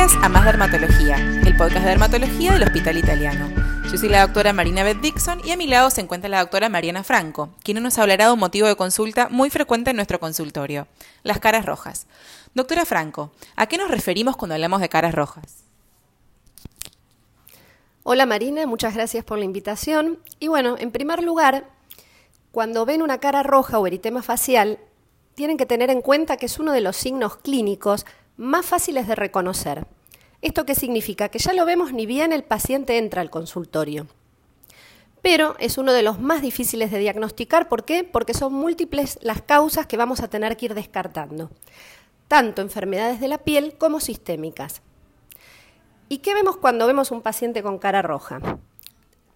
a Más Dermatología, el podcast de dermatología del Hospital Italiano. Yo soy la doctora Marina Beth Dixon y a mi lado se encuentra la doctora Mariana Franco, quien nos hablará de un motivo de consulta muy frecuente en nuestro consultorio, las caras rojas. Doctora Franco, ¿a qué nos referimos cuando hablamos de caras rojas? Hola Marina, muchas gracias por la invitación. Y bueno, en primer lugar, cuando ven una cara roja o eritema facial, tienen que tener en cuenta que es uno de los signos clínicos más fáciles de reconocer. ¿Esto qué significa? Que ya lo vemos ni bien el paciente entra al consultorio. Pero es uno de los más difíciles de diagnosticar. ¿Por qué? Porque son múltiples las causas que vamos a tener que ir descartando. Tanto enfermedades de la piel como sistémicas. ¿Y qué vemos cuando vemos un paciente con cara roja?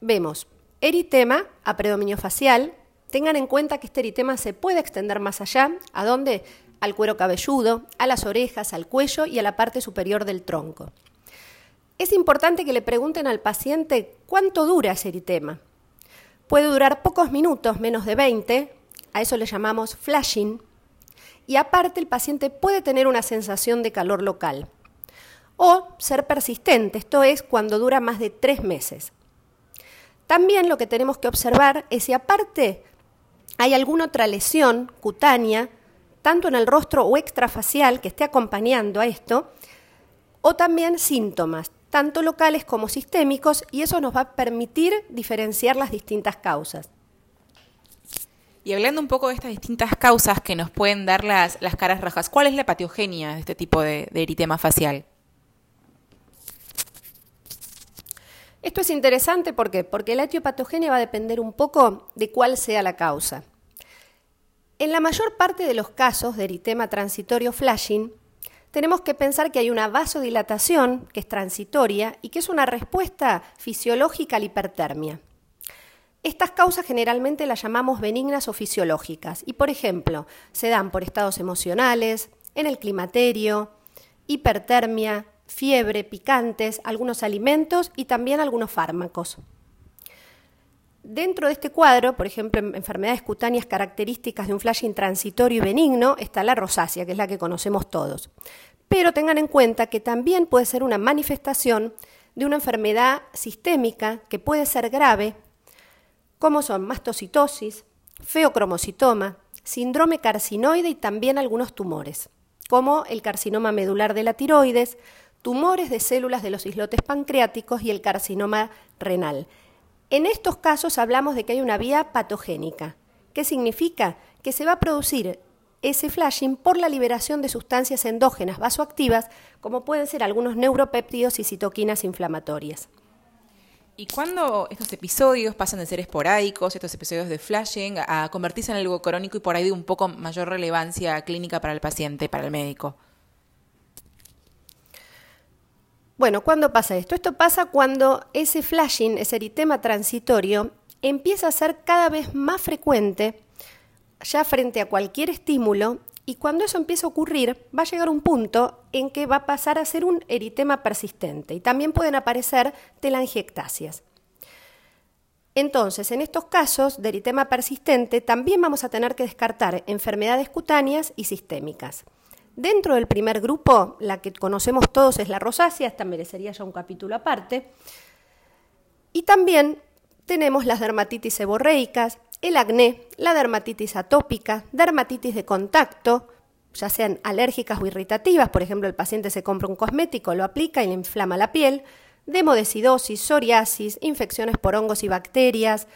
Vemos eritema a predominio facial. Tengan en cuenta que este eritema se puede extender más allá. ¿A dónde? Al cuero cabelludo, a las orejas, al cuello y a la parte superior del tronco. Es importante que le pregunten al paciente cuánto dura ese eritema. Puede durar pocos minutos, menos de 20, a eso le llamamos flashing, y aparte el paciente puede tener una sensación de calor local. O ser persistente, esto es cuando dura más de tres meses. También lo que tenemos que observar es si aparte hay alguna otra lesión cutánea tanto en el rostro o extrafacial que esté acompañando a esto, o también síntomas, tanto locales como sistémicos, y eso nos va a permitir diferenciar las distintas causas. Y hablando un poco de estas distintas causas que nos pueden dar las, las caras rojas, ¿cuál es la patogenia de este tipo de, de eritema facial? Esto es interesante ¿por qué? porque la etiopatogenia va a depender un poco de cuál sea la causa. En la mayor parte de los casos de eritema transitorio flashing, tenemos que pensar que hay una vasodilatación que es transitoria y que es una respuesta fisiológica a la hipertermia. Estas causas generalmente las llamamos benignas o fisiológicas y, por ejemplo, se dan por estados emocionales, en el climaterio, hipertermia, fiebre, picantes, algunos alimentos y también algunos fármacos. Dentro de este cuadro, por ejemplo, en enfermedades cutáneas características de un flashing transitorio y benigno, está la rosácea, que es la que conocemos todos. Pero tengan en cuenta que también puede ser una manifestación de una enfermedad sistémica que puede ser grave, como son mastocitosis, feocromocitoma, síndrome carcinoide y también algunos tumores, como el carcinoma medular de la tiroides, tumores de células de los islotes pancreáticos y el carcinoma renal. En estos casos hablamos de que hay una vía patogénica. ¿Qué significa? Que se va a producir ese flashing por la liberación de sustancias endógenas vasoactivas, como pueden ser algunos neuropéptidos y citoquinas inflamatorias. ¿Y cuándo estos episodios pasan de ser esporádicos, estos episodios de flashing, a convertirse en algo crónico y por ahí de un poco mayor relevancia clínica para el paciente, para el médico? Bueno, ¿cuándo pasa esto? Esto pasa cuando ese flashing, ese eritema transitorio, empieza a ser cada vez más frecuente ya frente a cualquier estímulo y cuando eso empieza a ocurrir va a llegar un punto en que va a pasar a ser un eritema persistente y también pueden aparecer telangiectasias. Entonces, en estos casos de eritema persistente también vamos a tener que descartar enfermedades cutáneas y sistémicas. Dentro del primer grupo, la que conocemos todos es la rosácea, esta merecería ya un capítulo aparte. Y también tenemos las dermatitis seborreicas, el acné, la dermatitis atópica, dermatitis de contacto, ya sean alérgicas o irritativas, por ejemplo, el paciente se compra un cosmético, lo aplica y le inflama la piel, demodesidosis, psoriasis, infecciones por hongos y bacterias,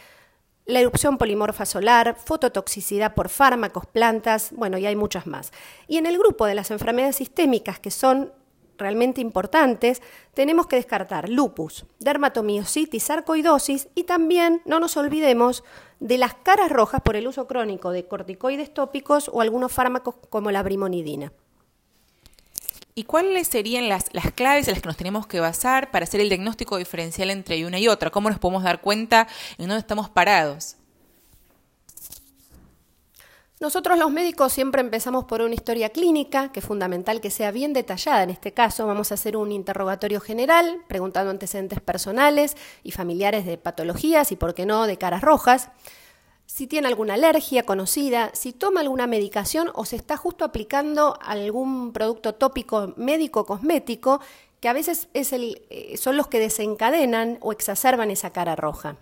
la erupción polimorfa solar, fototoxicidad por fármacos, plantas, bueno, y hay muchas más. Y en el grupo de las enfermedades sistémicas que son realmente importantes, tenemos que descartar lupus, dermatomiositis, sarcoidosis y también no nos olvidemos de las caras rojas por el uso crónico de corticoides tópicos o algunos fármacos como la brimonidina. ¿Y cuáles serían las, las, claves en las que nos tenemos que basar para hacer el diagnóstico diferencial entre una y otra? ¿Cómo nos podemos dar cuenta en dónde estamos parados? Nosotros los médicos siempre empezamos por una historia clínica, que es fundamental que sea bien detallada. En este caso vamos a hacer un interrogatorio general, preguntando antecedentes personales y familiares de patologías y, por qué no, de caras rojas. Si tiene alguna alergia conocida, si toma alguna medicación o se está justo aplicando algún producto tópico médico cosmético que a veces eh, son los que desencadenan o exacerban esa cara roja.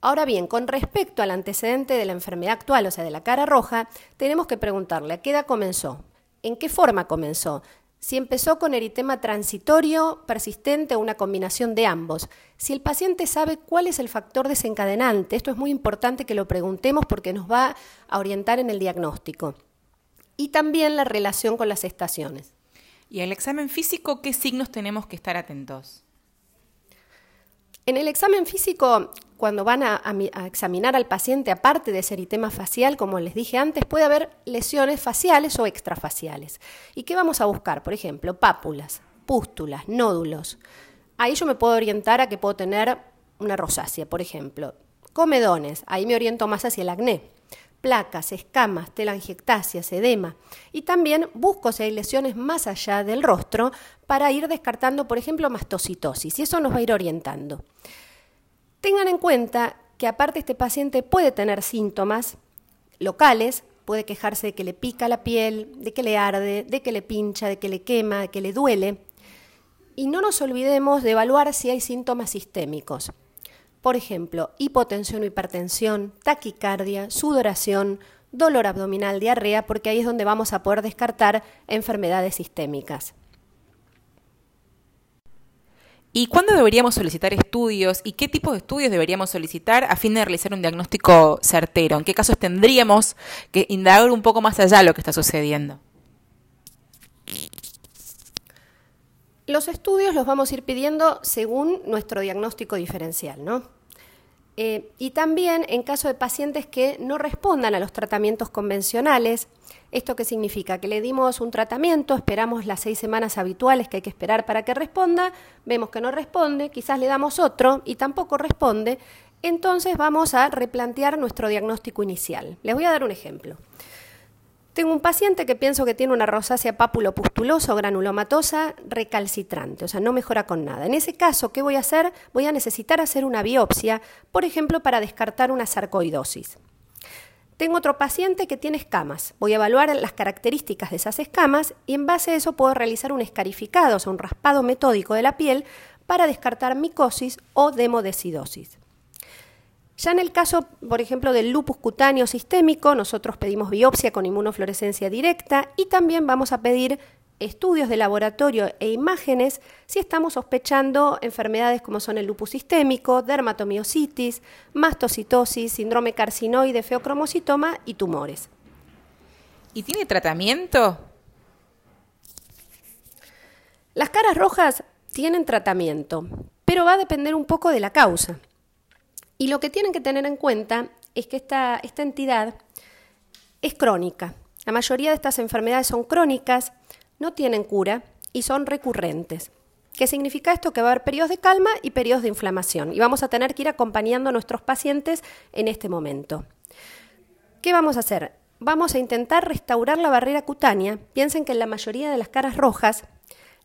Ahora bien, con respecto al antecedente de la enfermedad actual, o sea, de la cara roja, tenemos que preguntarle a qué edad comenzó, en qué forma comenzó, si empezó con eritema transitorio, persistente o una combinación de ambos. Si el paciente sabe cuál es el factor desencadenante, esto es muy importante que lo preguntemos porque nos va a orientar en el diagnóstico. Y también la relación con las estaciones. ¿Y el examen físico qué signos tenemos que estar atentos? En el examen físico, cuando van a, examinar al paciente, aparte de eritema facial, como les dije antes, puede haber lesiones faciales o extrafaciales. ¿Y qué vamos a buscar? Por ejemplo, pápulas, pústulas, nódulos. Ahí yo me puedo orientar a que puedo tener una rosácea, por ejemplo. Comedones, ahí me oriento más hacia el acné placas, escamas, telangiectasias, edema. Y también busco si hay lesiones más allá del rostro para ir descartando, por ejemplo, mastocitosis. Y eso nos va a ir orientando. Tengan en cuenta que aparte este paciente puede tener síntomas locales, puede quejarse de que le pica la piel, de que le arde, de que le pincha, de que le quema, de que le duele. Y no nos olvidemos de evaluar si hay síntomas sistémicos. Por ejemplo, hipotensión o hipertensión, taquicardia, sudoración, dolor abdominal, diarrea, porque ahí es donde vamos a poder descartar enfermedades sistémicas. ¿Y cuándo deberíamos solicitar estudios y qué tipo de estudios deberíamos solicitar a fin de realizar un diagnóstico certero? ¿En qué casos tendríamos que indagar un poco más allá de lo que está sucediendo? Los estudios los vamos a ir pidiendo según nuestro diagnóstico diferencial, ¿no? Eh, y también en caso de pacientes que no respondan a los tratamientos convencionales, ¿esto qué significa? Que le dimos un tratamiento, esperamos las seis semanas habituales que hay que esperar para que responda, vemos que no responde, quizás le damos otro y tampoco responde, entonces vamos a replantear nuestro diagnóstico inicial. Les voy a dar un ejemplo. Tengo un paciente que pienso que tiene una rosácea pápulo-pustulosa o granulomatosa recalcitrante, o sea, no mejora con nada. En ese caso, ¿qué voy a hacer? Voy a necesitar hacer una biopsia, por ejemplo, para descartar una sarcoidosis. Tengo otro paciente que tiene escamas. Voy a evaluar las características de esas escamas y en base a eso puedo realizar un escarificado, o sea, un raspado metódico de la piel para descartar micosis o demodesidosis. Ya en el caso, por ejemplo, del lupus cutáneo sistémico, nosotros pedimos biopsia con inmunofluorescencia directa y también vamos a pedir estudios de laboratorio e imágenes si estamos sospechando enfermedades como son el lupus sistémico, dermatomiositis, mastocitosis, síndrome carcinoide, feocromocitoma y tumores. ¿Y tiene tratamiento? Las caras rojas tienen tratamiento, pero va a depender un poco de la causa. Y lo que tienen que tener en cuenta es que esta, entidad es crónica. La mayoría de estas enfermedades son crónicas, no tienen cura y son recurrentes. ¿Qué significa esto? Que va a haber periodos de calma y periodos de inflamación y vamos a tener que ir acompañando a nuestros pacientes en este momento. ¿Qué vamos a hacer? Vamos a intentar restaurar la barrera cutánea. Piensen que en la mayoría de las caras rojas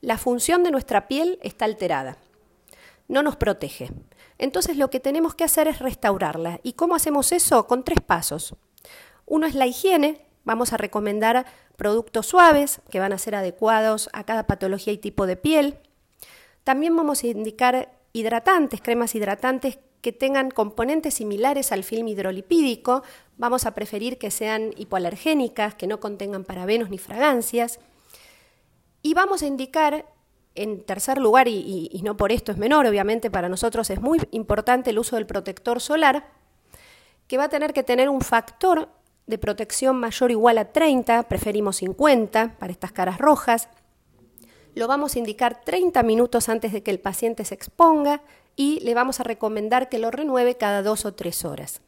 la función de nuestra piel está alterada. No nos protege. Entonces lo que tenemos que hacer es restaurarla. ¿Y cómo hacemos eso? Con tres pasos. Uno es la higiene. Vamos a recomendar productos suaves que van a ser adecuados a cada patología y tipo de piel. También vamos a indicar hidratantes, cremas hidratantes que tengan componentes similares al film hidrolipídico. Vamos a preferir que sean hipoalergénicas, que no contengan parabenos ni fragancias. Y vamos a indicar en tercer lugar, y, no por esto es menor, obviamente para nosotros es muy importante el uso del protector solar, que va a tener que tener un factor de protección mayor o igual a 30, preferimos 50 para estas caras rojas. Lo vamos a indicar 30 minutos antes de que el paciente se exponga y le vamos a recomendar que lo renueve cada dos o tres horas.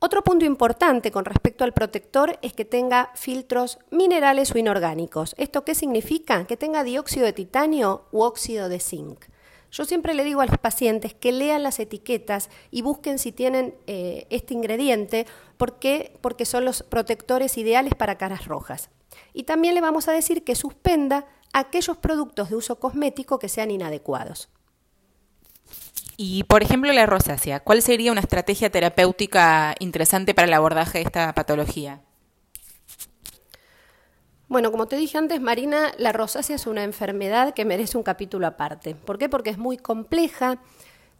Otro punto importante con respecto al protector es que tenga filtros minerales o inorgánicos. ¿Esto qué significa? Que tenga dióxido de titanio u óxido de zinc. Yo siempre le digo a los pacientes que lean las etiquetas y busquen si tienen eh, este ingrediente, porque son los protectores ideales para caras rojas. Y también le vamos a decir que suspenda aquellos productos de uso cosmético que sean inadecuados. Y, por ejemplo, la rosácea, ¿cuál sería una estrategia terapéutica interesante para el abordaje de esta patología? Bueno, como te dije antes, Marina, la rosácea es una enfermedad que merece un capítulo aparte. ¿Por qué? Porque es muy compleja,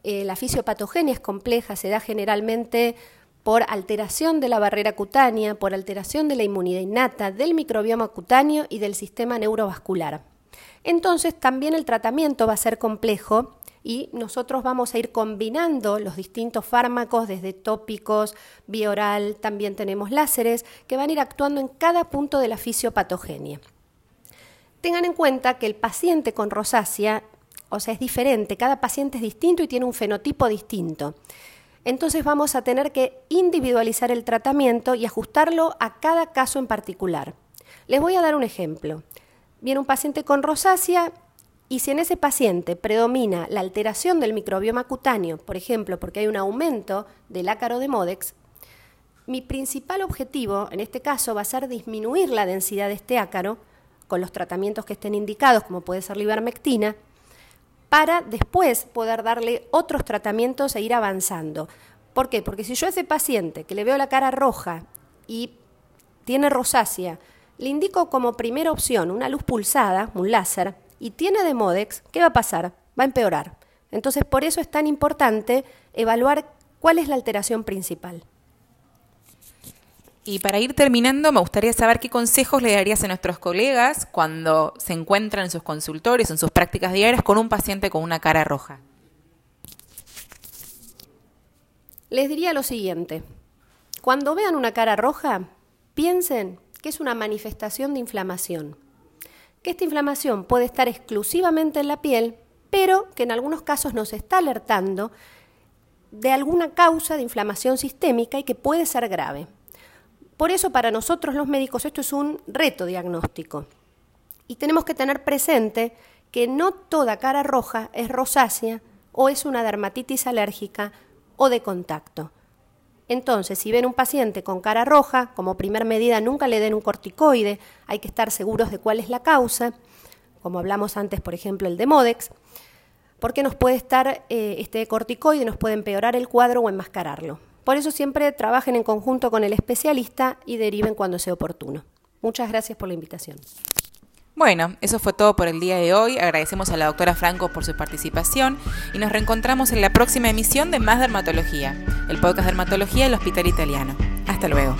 eh, la fisiopatogenia es compleja, se da generalmente por alteración de la barrera cutánea, por alteración de la inmunidad innata, del microbioma cutáneo y del sistema neurovascular. Entonces también el tratamiento va a ser complejo y nosotros vamos a ir combinando los distintos fármacos desde tópicos, bioral, también tenemos láseres que van a ir actuando en cada punto de la fisiopatogenia. Tengan en cuenta que el paciente con rosácea, o sea, es diferente, cada paciente es distinto y tiene un fenotipo distinto. Entonces vamos a tener que individualizar el tratamiento y ajustarlo a cada caso en particular. Les voy a dar un ejemplo. Viene un paciente con rosácea y si en ese paciente predomina la alteración del microbioma cutáneo, por ejemplo, porque hay un aumento del ácaro de Modex, mi principal objetivo en este caso va a ser disminuir la densidad de este ácaro con los tratamientos que estén indicados, como puede ser ivermectina, para después poder darle otros tratamientos e ir avanzando. ¿Por qué? Porque si yo a ese paciente que le veo la cara roja y tiene rosácea, le indico como primera opción una luz pulsada, un láser, y tiene Demodex, ¿qué va a pasar? Va a empeorar. Entonces, por eso es tan importante evaluar cuál es la alteración principal. Y para ir terminando, me gustaría saber qué consejos le darías a nuestros colegas cuando se encuentran en sus consultorios, en sus prácticas diarias, con un paciente con una cara roja. Les diría lo siguiente. Cuando vean una cara roja, piensen que es una manifestación de inflamación que esta inflamación puede estar exclusivamente en la piel, pero que en algunos casos nos está alertando de alguna causa de inflamación sistémica y que puede ser grave. Por eso para nosotros los médicos esto es un reto diagnóstico. Y tenemos que tener presente que no toda cara roja es rosácea o es una dermatitis alérgica o de contacto. Entonces, si ven un paciente con cara roja, como primer medida nunca le den un corticoide, hay que estar seguros de cuál es la causa, como hablamos antes, por ejemplo, el de Modex, porque nos puede estar eh, este corticoide, nos puede empeorar el cuadro o enmascararlo. Por eso siempre trabajen en conjunto con el especialista y deriven cuando sea oportuno. Muchas gracias por la invitación. Bueno, eso fue todo por el día de hoy. Agradecemos a la doctora Franco por su participación y nos reencontramos en la próxima emisión de Más Dermatología, el podcast Dermatología del Hospital Italiano. Hasta luego.